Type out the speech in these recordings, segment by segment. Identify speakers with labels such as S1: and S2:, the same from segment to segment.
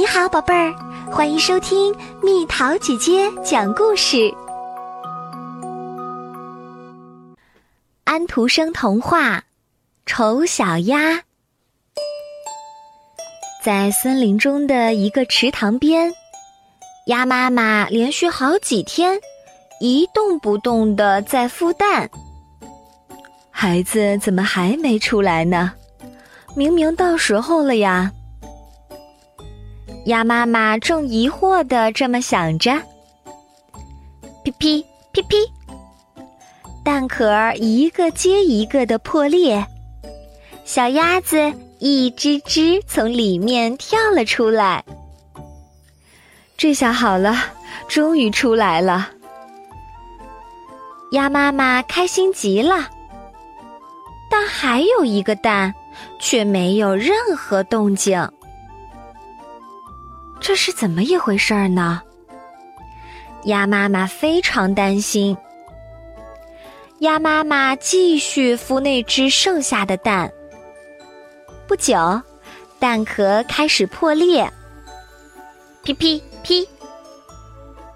S1: 你好，宝贝儿，欢迎收听蜜桃姐姐讲故事。安徒生童话《丑小鸭》在森林中的一个池塘边，鸭妈妈连续好几天一动不动的在孵蛋。孩子怎么还没出来呢？明明到时候了呀！鸭妈妈正疑惑的这么想着，噼噼噼噼，蛋壳一个接一个的破裂，小鸭子一只只从里面跳了出来。这下好了，终于出来了！鸭妈妈开心极了，但还有一个蛋，却没有任何动静。这是怎么一回事儿呢？鸭妈妈非常担心。鸭妈妈继续孵那只剩下的蛋。不久，蛋壳开始破裂。噼噼噼，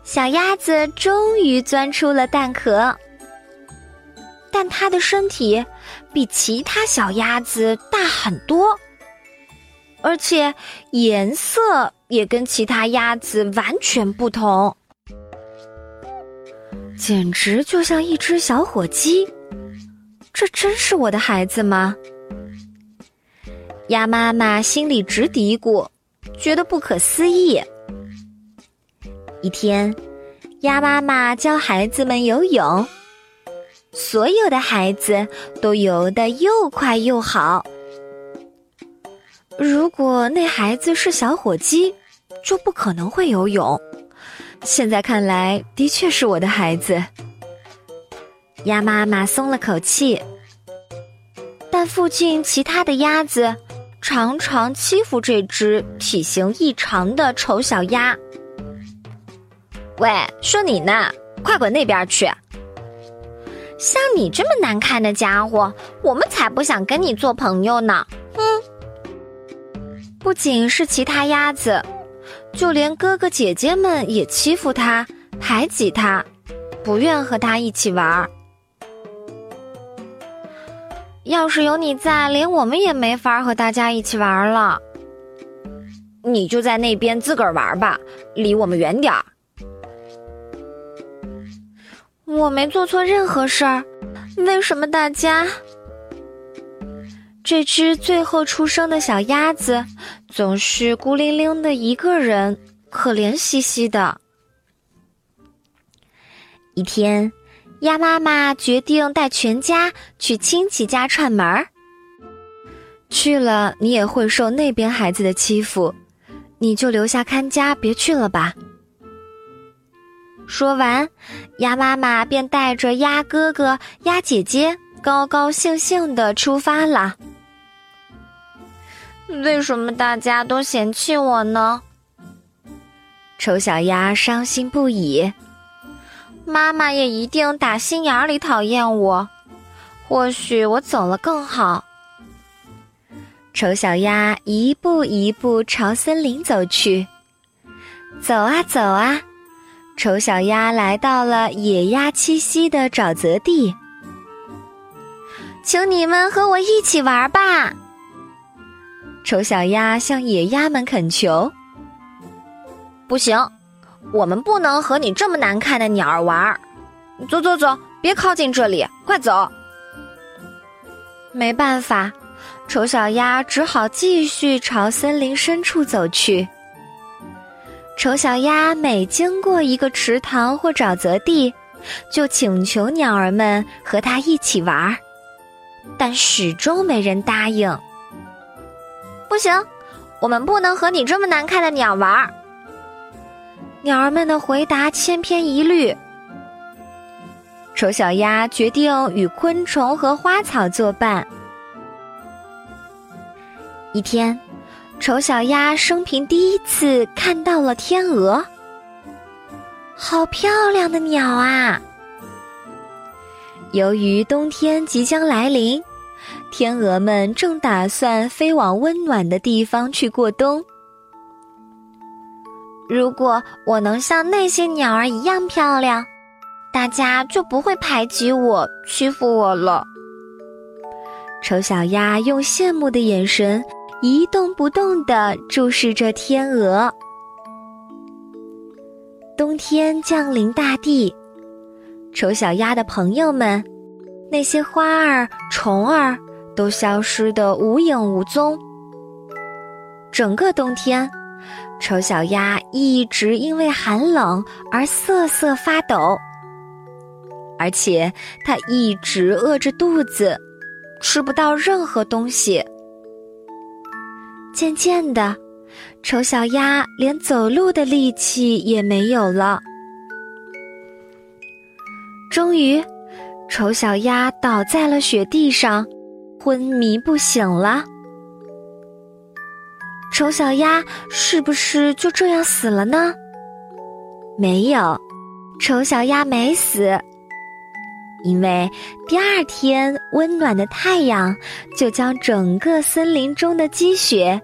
S1: 小鸭子终于钻出了蛋壳，但它的身体比其他小鸭子大很多。而且颜色也跟其他鸭子完全不同，简直就像一只小火鸡。这真是我的孩子吗？鸭妈妈心里直嘀咕，觉得不可思议。一天，鸭妈妈教孩子们游泳，所有的孩子都游得又快又好。如果那孩子是小火鸡，就不可能会游泳。现在看来，的确是我的孩子。鸭妈妈松了口气，但附近其他的鸭子常常欺负这只体型异常的丑小鸭。喂，说你呢，快滚那边去！像你这么难看的家伙，我们才不想跟你做朋友呢。不仅是其他鸭子，就连哥哥姐姐们也欺负他、排挤他，不愿和他一起玩。要是有你在，连我们也没法和大家一起玩了。你就在那边自个儿玩吧，离我们远点儿。我没做错任何事儿，为什么大家？这只最后出生的小鸭子总是孤零零的一个人，可怜兮兮的。一天，鸭妈妈决定带全家去亲戚家串门儿。去了，你也会受那边孩子的欺负，你就留下看家，别去了吧。说完，鸭妈妈便带着鸭哥哥、鸭姐姐高高兴兴的出发了。为什么大家都嫌弃我呢？丑小鸭伤心不已。妈妈也一定打心眼里讨厌我。或许我走了更好。丑小鸭一步一步朝森林走去。走啊走啊，丑小鸭来到了野鸭栖息的沼泽地。请你们和我一起玩吧。丑小鸭向野鸭们恳求：“不行，我们不能和你这么难看的鸟儿玩儿。走走走，别靠近这里，快走！”没办法，丑小鸭只好继续朝森林深处走去。丑小鸭每经过一个池塘或沼泽地，就请求鸟儿们和它一起玩儿，但始终没人答应。不行，我们不能和你这么难看的鸟玩。鸟儿们的回答千篇一律。丑小鸭决定与昆虫和花草作伴。一天，丑小鸭生平第一次看到了天鹅，好漂亮的鸟啊！由于冬天即将来临。天鹅们正打算飞往温暖的地方去过冬。如果我能像那些鸟儿一样漂亮，大家就不会排挤我、欺负我了。
S2: 丑小鸭用羡慕的眼神一动不动地注视着天鹅。冬天降临大地，丑小鸭的朋友们，那些花儿、虫儿都消失得无影无踪。整个冬天，丑小鸭一直因为寒冷而瑟瑟发抖，而且它一直饿着肚子。吃不到任何东西。渐渐的，丑小鸭连走路的力气也没有了。终于，丑小鸭倒在了雪地上，昏迷不醒了。丑小鸭是不是就这样死了呢？没有，丑小鸭没死。因为第二天，温暖的太阳就将整个森林中的积雪，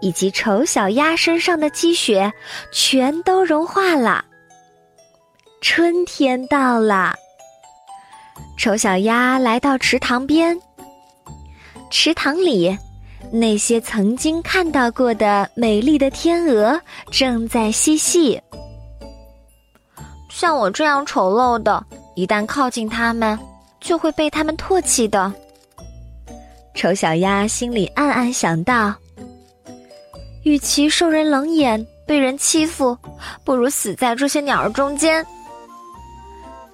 S2: 以及丑小鸭身上的积雪，全都融化了。春天到了，丑小鸭来到池塘边。池塘里，那些曾经看到过的美丽的天鹅正在嬉戏。
S1: 像我这样丑陋的。一旦靠近它们，就会被它们唾弃的。
S2: 丑小鸭心里暗暗想到：
S1: 与其受人冷眼、被人欺负，不如死在这些鸟儿中间。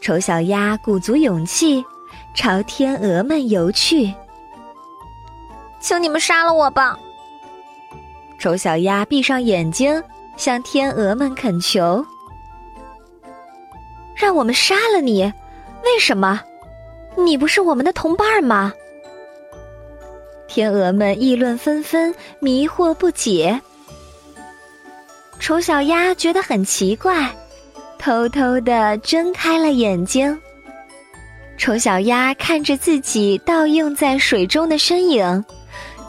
S2: 丑小鸭鼓足勇气，朝天鹅们游去。
S1: 请你们杀了我吧！
S2: 丑小鸭闭上眼睛，向天鹅们恳求。
S1: 让我们杀了你？为什么？你不是我们的同伴吗？
S2: 天鹅们议论纷纷，迷惑不解。
S1: 丑小鸭觉得很奇怪，偷偷的睁开了眼睛。
S2: 丑小鸭看着自己倒映在水中的身影，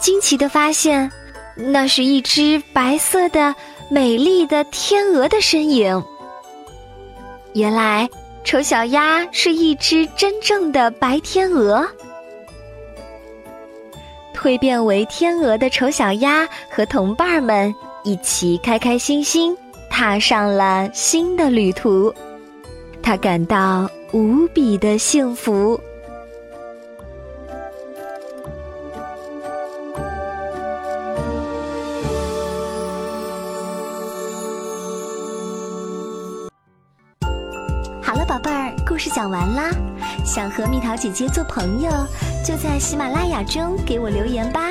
S2: 惊奇的发现，那是一只白色的、美丽的天鹅的身影。原来，丑小鸭是一只真正的白天鹅。蜕变为天鹅的丑小鸭和同伴们一起开开心心踏上了新的旅途，他感到无比的幸福。
S3: 好了，宝贝儿，故事讲完啦。想和蜜桃姐姐做朋友，就在喜马拉雅中给我留言吧。